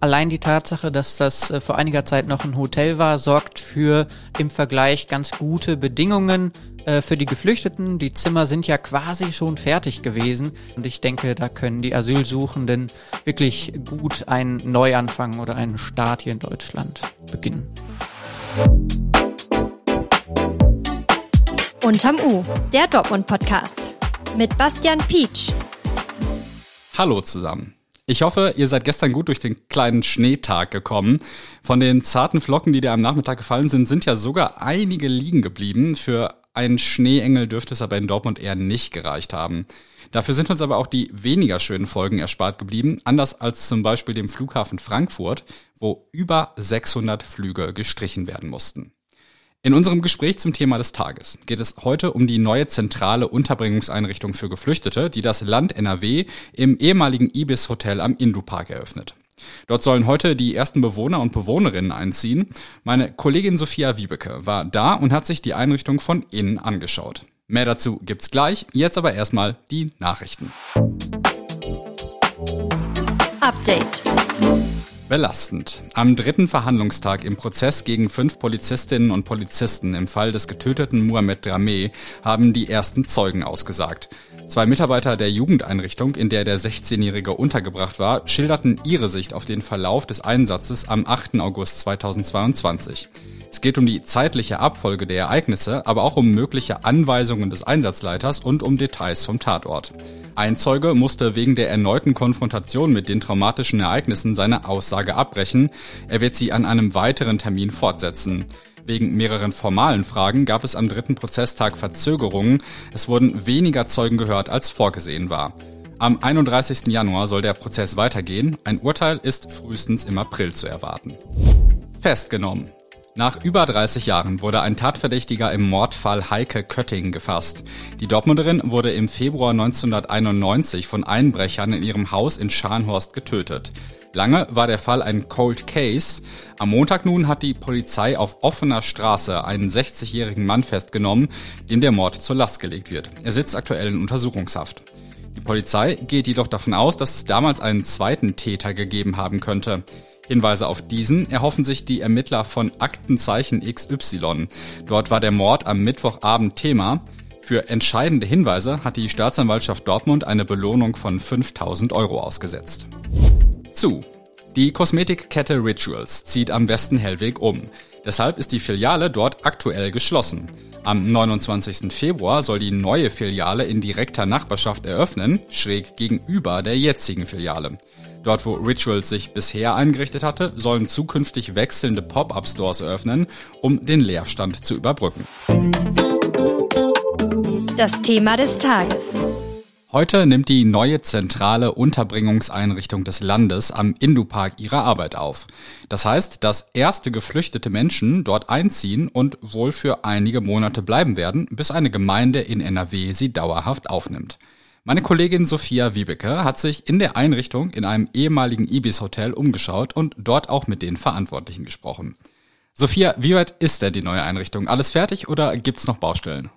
Allein die Tatsache, dass das äh, vor einiger Zeit noch ein Hotel war, sorgt für im Vergleich ganz gute Bedingungen äh, für die Geflüchteten. Die Zimmer sind ja quasi schon fertig gewesen und ich denke, da können die Asylsuchenden wirklich gut einen Neuanfang oder einen Start hier in Deutschland beginnen. Unterm U, der Dortmund-Podcast mit Bastian Pietsch. Hallo zusammen. Ich hoffe, ihr seid gestern gut durch den kleinen Schneetag gekommen. Von den zarten Flocken, die dir am Nachmittag gefallen sind, sind ja sogar einige liegen geblieben. Für einen Schneeengel dürfte es aber in Dortmund eher nicht gereicht haben. Dafür sind uns aber auch die weniger schönen Folgen erspart geblieben, anders als zum Beispiel dem Flughafen Frankfurt, wo über 600 Flüge gestrichen werden mussten. In unserem Gespräch zum Thema des Tages geht es heute um die neue zentrale Unterbringungseinrichtung für Geflüchtete, die das Land NRW im ehemaligen Ibis Hotel am Indu-Park eröffnet. Dort sollen heute die ersten Bewohner und Bewohnerinnen einziehen. Meine Kollegin Sophia Wiebeke war da und hat sich die Einrichtung von innen angeschaut. Mehr dazu gibt's gleich, jetzt aber erstmal die Nachrichten. Update. Belastend. Am dritten Verhandlungstag im Prozess gegen fünf Polizistinnen und Polizisten im Fall des getöteten Mohamed Drameh haben die ersten Zeugen ausgesagt. Zwei Mitarbeiter der Jugendeinrichtung, in der der 16-Jährige untergebracht war, schilderten ihre Sicht auf den Verlauf des Einsatzes am 8. August 2022. Es geht um die zeitliche Abfolge der Ereignisse, aber auch um mögliche Anweisungen des Einsatzleiters und um Details vom Tatort. Ein Zeuge musste wegen der erneuten Konfrontation mit den traumatischen Ereignissen seine Aussage abbrechen. Er wird sie an einem weiteren Termin fortsetzen. Wegen mehreren formalen Fragen gab es am dritten Prozesstag Verzögerungen. Es wurden weniger Zeugen gehört, als vorgesehen war. Am 31. Januar soll der Prozess weitergehen. Ein Urteil ist frühestens im April zu erwarten. Festgenommen. Nach über 30 Jahren wurde ein Tatverdächtiger im Mordfall Heike Kötting gefasst. Die Dortmunderin wurde im Februar 1991 von Einbrechern in ihrem Haus in Scharnhorst getötet. Lange war der Fall ein Cold Case. Am Montag nun hat die Polizei auf offener Straße einen 60-jährigen Mann festgenommen, dem der Mord zur Last gelegt wird. Er sitzt aktuell in Untersuchungshaft. Die Polizei geht jedoch davon aus, dass es damals einen zweiten Täter gegeben haben könnte. Hinweise auf diesen erhoffen sich die Ermittler von Aktenzeichen XY. Dort war der Mord am Mittwochabend Thema. Für entscheidende Hinweise hat die Staatsanwaltschaft Dortmund eine Belohnung von 5000 Euro ausgesetzt. Zu. Die Kosmetikkette Rituals zieht am Westen Hellweg um. Deshalb ist die Filiale dort aktuell geschlossen. Am 29. Februar soll die neue Filiale in direkter Nachbarschaft eröffnen, schräg gegenüber der jetzigen Filiale. Dort, wo Rituals sich bisher eingerichtet hatte, sollen zukünftig wechselnde Pop-up-Stores eröffnen, um den Leerstand zu überbrücken. Das Thema des Tages. Heute nimmt die neue zentrale Unterbringungseinrichtung des Landes am Indu-Park ihre Arbeit auf. Das heißt, dass erste geflüchtete Menschen dort einziehen und wohl für einige Monate bleiben werden, bis eine Gemeinde in NRW sie dauerhaft aufnimmt. Meine Kollegin Sophia Wiebeke hat sich in der Einrichtung in einem ehemaligen Ibis-Hotel umgeschaut und dort auch mit den Verantwortlichen gesprochen. Sophia, wie weit ist denn die neue Einrichtung? Alles fertig oder gibt's noch Baustellen?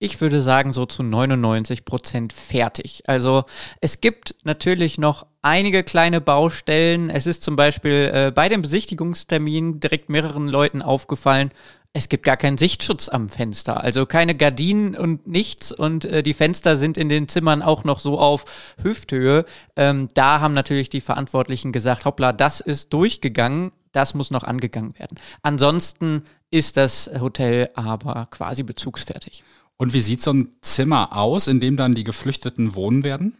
Ich würde sagen, so zu 99 Prozent fertig. Also es gibt natürlich noch einige kleine Baustellen. Es ist zum Beispiel äh, bei dem Besichtigungstermin direkt mehreren Leuten aufgefallen, es gibt gar keinen Sichtschutz am Fenster, also keine Gardinen und nichts und äh, die Fenster sind in den Zimmern auch noch so auf Hüfthöhe. Ähm, da haben natürlich die Verantwortlichen gesagt, hoppla, das ist durchgegangen, das muss noch angegangen werden. Ansonsten ist das Hotel aber quasi bezugsfertig. Und wie sieht so ein Zimmer aus, in dem dann die Geflüchteten wohnen werden?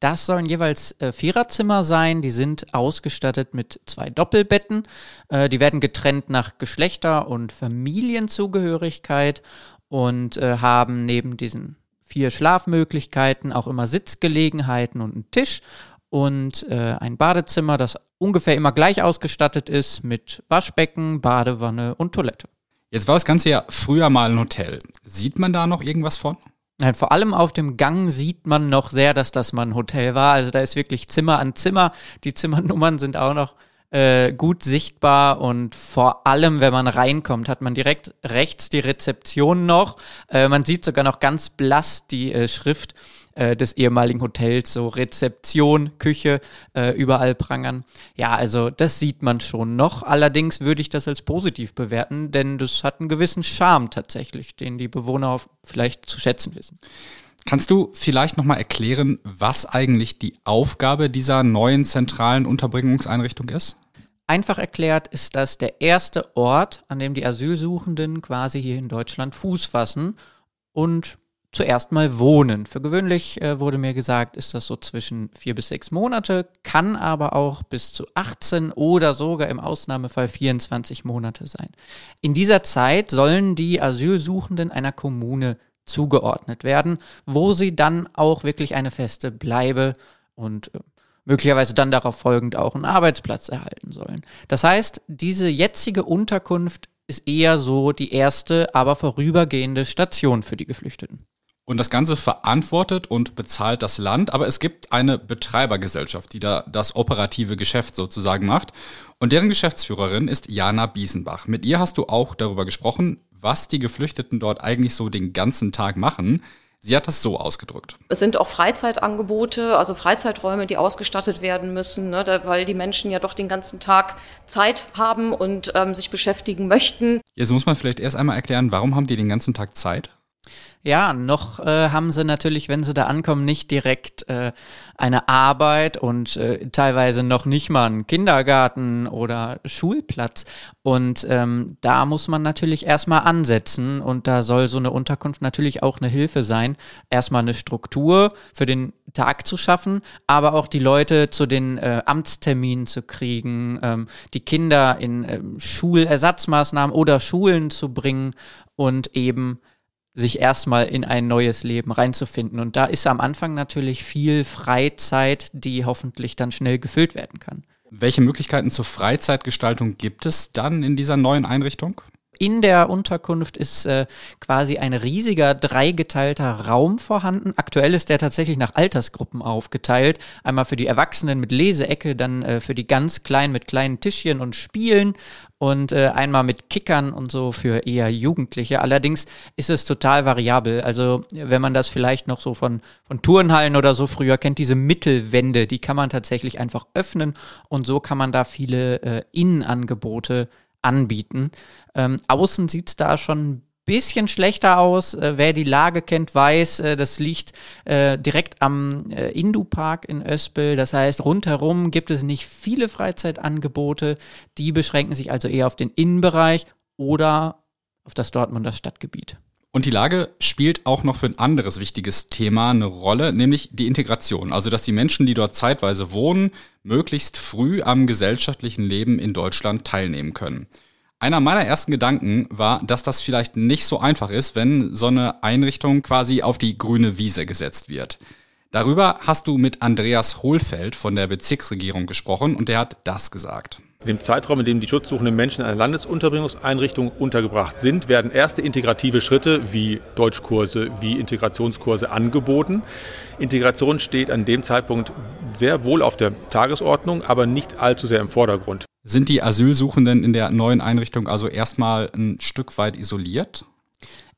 Das sollen jeweils äh, Viererzimmer sein. Die sind ausgestattet mit zwei Doppelbetten. Äh, die werden getrennt nach Geschlechter- und Familienzugehörigkeit und äh, haben neben diesen vier Schlafmöglichkeiten auch immer Sitzgelegenheiten und einen Tisch und äh, ein Badezimmer, das ungefähr immer gleich ausgestattet ist mit Waschbecken, Badewanne und Toilette. Jetzt war das Ganze ja früher mal ein Hotel. Sieht man da noch irgendwas von? Nein, vor allem auf dem Gang sieht man noch sehr, dass das mal ein Hotel war. Also da ist wirklich Zimmer an Zimmer. Die Zimmernummern sind auch noch äh, gut sichtbar und vor allem, wenn man reinkommt, hat man direkt rechts die Rezeption noch. Äh, man sieht sogar noch ganz blass die äh, Schrift äh, des ehemaligen Hotels, so Rezeption, Küche, äh, überall prangern. Ja, also das sieht man schon noch. Allerdings würde ich das als positiv bewerten, denn das hat einen gewissen Charme tatsächlich, den die Bewohner vielleicht zu schätzen wissen. Kannst du vielleicht nochmal erklären, was eigentlich die Aufgabe dieser neuen zentralen Unterbringungseinrichtung ist? Einfach erklärt ist das der erste Ort, an dem die Asylsuchenden quasi hier in Deutschland Fuß fassen und zuerst mal wohnen. Für gewöhnlich äh, wurde mir gesagt, ist das so zwischen vier bis sechs Monate, kann aber auch bis zu 18 oder sogar im Ausnahmefall 24 Monate sein. In dieser Zeit sollen die Asylsuchenden einer Kommune zugeordnet werden, wo sie dann auch wirklich eine feste Bleibe und äh, möglicherweise dann darauf folgend auch einen Arbeitsplatz erhalten sollen. Das heißt, diese jetzige Unterkunft ist eher so die erste, aber vorübergehende Station für die Geflüchteten. Und das Ganze verantwortet und bezahlt das Land, aber es gibt eine Betreibergesellschaft, die da das operative Geschäft sozusagen macht. Und deren Geschäftsführerin ist Jana Biesenbach. Mit ihr hast du auch darüber gesprochen, was die Geflüchteten dort eigentlich so den ganzen Tag machen. Sie hat das so ausgedrückt. Es sind auch Freizeitangebote, also Freizeiträume, die ausgestattet werden müssen, ne, da, weil die Menschen ja doch den ganzen Tag Zeit haben und ähm, sich beschäftigen möchten. Jetzt muss man vielleicht erst einmal erklären, warum haben die den ganzen Tag Zeit? Ja, noch äh, haben sie natürlich, wenn sie da ankommen, nicht direkt äh, eine Arbeit und äh, teilweise noch nicht mal einen Kindergarten oder Schulplatz. Und ähm, da muss man natürlich erstmal ansetzen und da soll so eine Unterkunft natürlich auch eine Hilfe sein, erstmal eine Struktur für den Tag zu schaffen, aber auch die Leute zu den äh, Amtsterminen zu kriegen, ähm, die Kinder in ähm, Schulersatzmaßnahmen oder Schulen zu bringen und eben sich erstmal in ein neues Leben reinzufinden. Und da ist am Anfang natürlich viel Freizeit, die hoffentlich dann schnell gefüllt werden kann. Welche Möglichkeiten zur Freizeitgestaltung gibt es dann in dieser neuen Einrichtung? In der Unterkunft ist äh, quasi ein riesiger dreigeteilter Raum vorhanden. Aktuell ist der tatsächlich nach Altersgruppen aufgeteilt. Einmal für die Erwachsenen mit Leseecke, dann äh, für die ganz Kleinen mit kleinen Tischchen und Spielen und äh, einmal mit Kickern und so für eher Jugendliche. Allerdings ist es total variabel. Also wenn man das vielleicht noch so von, von Turnhallen oder so früher kennt, diese Mittelwände, die kann man tatsächlich einfach öffnen und so kann man da viele äh, Innenangebote anbieten. Ähm, außen sieht es da schon ein bisschen schlechter aus. Äh, wer die Lage kennt, weiß, äh, das liegt äh, direkt am äh, Indu-Park in Öspel. Das heißt, rundherum gibt es nicht viele Freizeitangebote. Die beschränken sich also eher auf den Innenbereich oder auf das Dortmunder Stadtgebiet. Und die Lage spielt auch noch für ein anderes wichtiges Thema eine Rolle, nämlich die Integration. Also, dass die Menschen, die dort zeitweise wohnen, möglichst früh am gesellschaftlichen Leben in Deutschland teilnehmen können. Einer meiner ersten Gedanken war, dass das vielleicht nicht so einfach ist, wenn so eine Einrichtung quasi auf die grüne Wiese gesetzt wird. Darüber hast du mit Andreas Hohlfeld von der Bezirksregierung gesprochen und der hat das gesagt. In dem Zeitraum, in dem die schutzsuchenden Menschen in einer Landesunterbringungseinrichtung untergebracht sind, werden erste integrative Schritte wie Deutschkurse, wie Integrationskurse angeboten. Integration steht an dem Zeitpunkt sehr wohl auf der Tagesordnung, aber nicht allzu sehr im Vordergrund. Sind die Asylsuchenden in der neuen Einrichtung also erstmal ein Stück weit isoliert?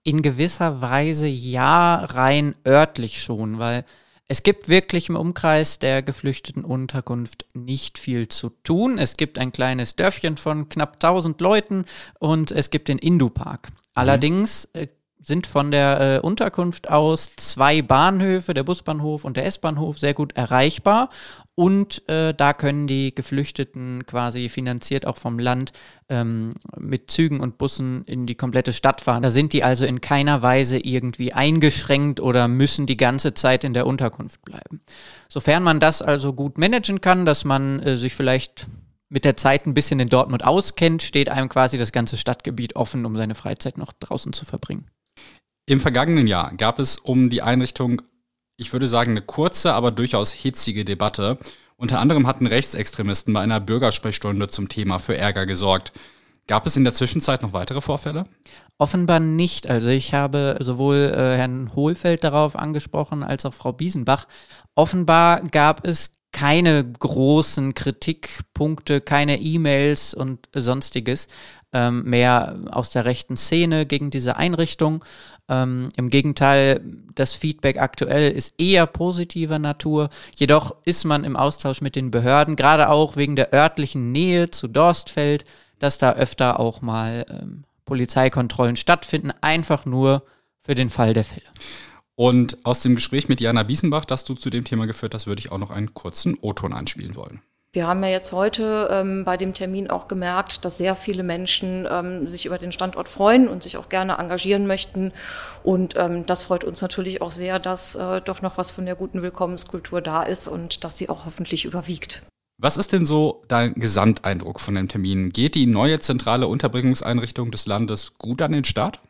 In gewisser Weise ja, rein örtlich schon, weil es gibt wirklich im Umkreis der geflüchteten Unterkunft nicht viel zu tun. Es gibt ein kleines Dörfchen von knapp 1000 Leuten und es gibt den Indu-Park. Mhm. Allerdings äh, sind von der äh, Unterkunft aus zwei Bahnhöfe, der Busbahnhof und der S-Bahnhof, sehr gut erreichbar. Und äh, da können die Geflüchteten quasi finanziert auch vom Land ähm, mit Zügen und Bussen in die komplette Stadt fahren. Da sind die also in keiner Weise irgendwie eingeschränkt oder müssen die ganze Zeit in der Unterkunft bleiben. Sofern man das also gut managen kann, dass man äh, sich vielleicht mit der Zeit ein bisschen in Dortmund auskennt, steht einem quasi das ganze Stadtgebiet offen, um seine Freizeit noch draußen zu verbringen. Im vergangenen Jahr gab es um die Einrichtung, ich würde sagen, eine kurze, aber durchaus hitzige Debatte. Unter anderem hatten Rechtsextremisten bei einer Bürgersprechstunde zum Thema für Ärger gesorgt. Gab es in der Zwischenzeit noch weitere Vorfälle? Offenbar nicht. Also ich habe sowohl äh, Herrn Hohlfeld darauf angesprochen als auch Frau Biesenbach. Offenbar gab es keine großen Kritikpunkte, keine E-Mails und sonstiges ähm, mehr aus der rechten Szene gegen diese Einrichtung. Ähm, Im Gegenteil, das Feedback aktuell ist eher positiver Natur. Jedoch ist man im Austausch mit den Behörden, gerade auch wegen der örtlichen Nähe zu Dorstfeld, dass da öfter auch mal ähm, Polizeikontrollen stattfinden, einfach nur für den Fall der Fälle. Und aus dem Gespräch mit Jana Biesenbach, das du zu dem Thema geführt hast, würde ich auch noch einen kurzen O-Ton einspielen wollen. Wir haben ja jetzt heute ähm, bei dem Termin auch gemerkt, dass sehr viele Menschen ähm, sich über den Standort freuen und sich auch gerne engagieren möchten. Und ähm, das freut uns natürlich auch sehr, dass äh, doch noch was von der guten Willkommenskultur da ist und dass sie auch hoffentlich überwiegt. Was ist denn so dein Gesamteindruck von dem Termin? Geht die neue zentrale Unterbringungseinrichtung des Landes gut an den Start?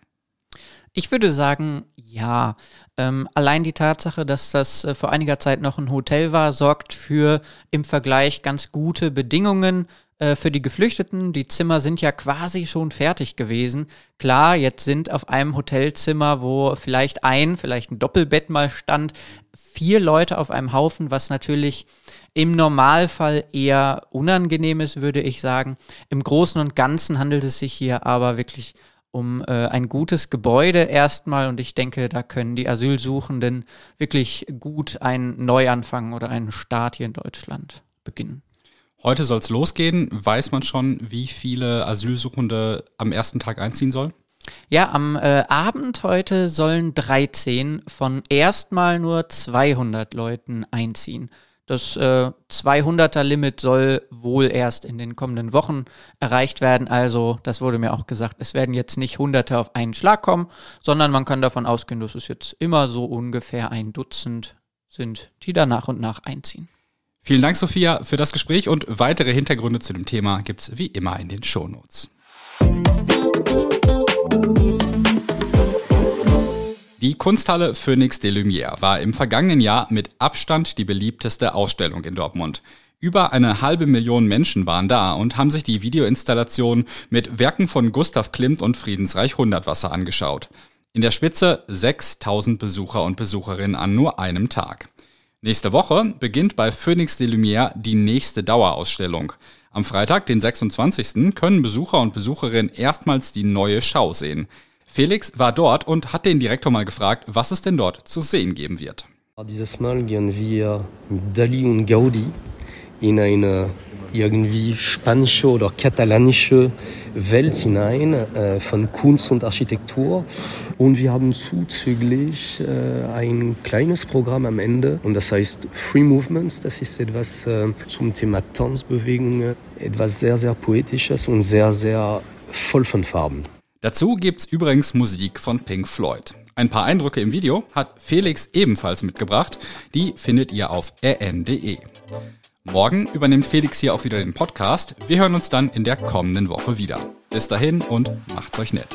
Ich würde sagen, ja. Ähm, allein die Tatsache, dass das äh, vor einiger Zeit noch ein Hotel war, sorgt für im Vergleich ganz gute Bedingungen äh, für die Geflüchteten. Die Zimmer sind ja quasi schon fertig gewesen. Klar, jetzt sind auf einem Hotelzimmer, wo vielleicht ein, vielleicht ein Doppelbett mal stand, vier Leute auf einem Haufen, was natürlich im Normalfall eher unangenehm ist, würde ich sagen. Im Großen und Ganzen handelt es sich hier aber wirklich um äh, ein gutes Gebäude erstmal und ich denke, da können die Asylsuchenden wirklich gut einen Neuanfang oder einen Start hier in Deutschland beginnen. Heute soll es losgehen. Weiß man schon, wie viele Asylsuchende am ersten Tag einziehen sollen? Ja, am äh, Abend heute sollen 13 von erstmal nur 200 Leuten einziehen. Das äh, 200er-Limit soll wohl erst in den kommenden Wochen erreicht werden. Also, das wurde mir auch gesagt, es werden jetzt nicht Hunderte auf einen Schlag kommen, sondern man kann davon ausgehen, dass es jetzt immer so ungefähr ein Dutzend sind, die da nach und nach einziehen. Vielen Dank, Sophia, für das Gespräch und weitere Hintergründe zu dem Thema gibt es wie immer in den Shownotes. Die Kunsthalle Phoenix de Lumière war im vergangenen Jahr mit Abstand die beliebteste Ausstellung in Dortmund. Über eine halbe Million Menschen waren da und haben sich die Videoinstallation mit Werken von Gustav Klimt und Friedensreich Hundertwasser angeschaut. In der Spitze 6000 Besucher und Besucherinnen an nur einem Tag. Nächste Woche beginnt bei Phoenix de Lumière die nächste Dauerausstellung. Am Freitag, den 26. können Besucher und Besucherinnen erstmals die neue Schau sehen. Felix war dort und hat den Direktor mal gefragt, was es denn dort zu sehen geben wird. Dieses Mal gehen wir mit Dali und Gaudi in eine irgendwie spanische oder katalanische Welt hinein äh, von Kunst und Architektur. Und wir haben zuzüglich äh, ein kleines Programm am Ende und das heißt Free Movements. Das ist etwas äh, zum Thema Tanzbewegungen, etwas sehr, sehr Poetisches und sehr, sehr voll von Farben. Dazu gibt's übrigens Musik von Pink Floyd. Ein paar Eindrücke im Video hat Felix ebenfalls mitgebracht. Die findet ihr auf rn.de. Morgen übernimmt Felix hier auch wieder den Podcast. Wir hören uns dann in der kommenden Woche wieder. Bis dahin und macht's euch nett.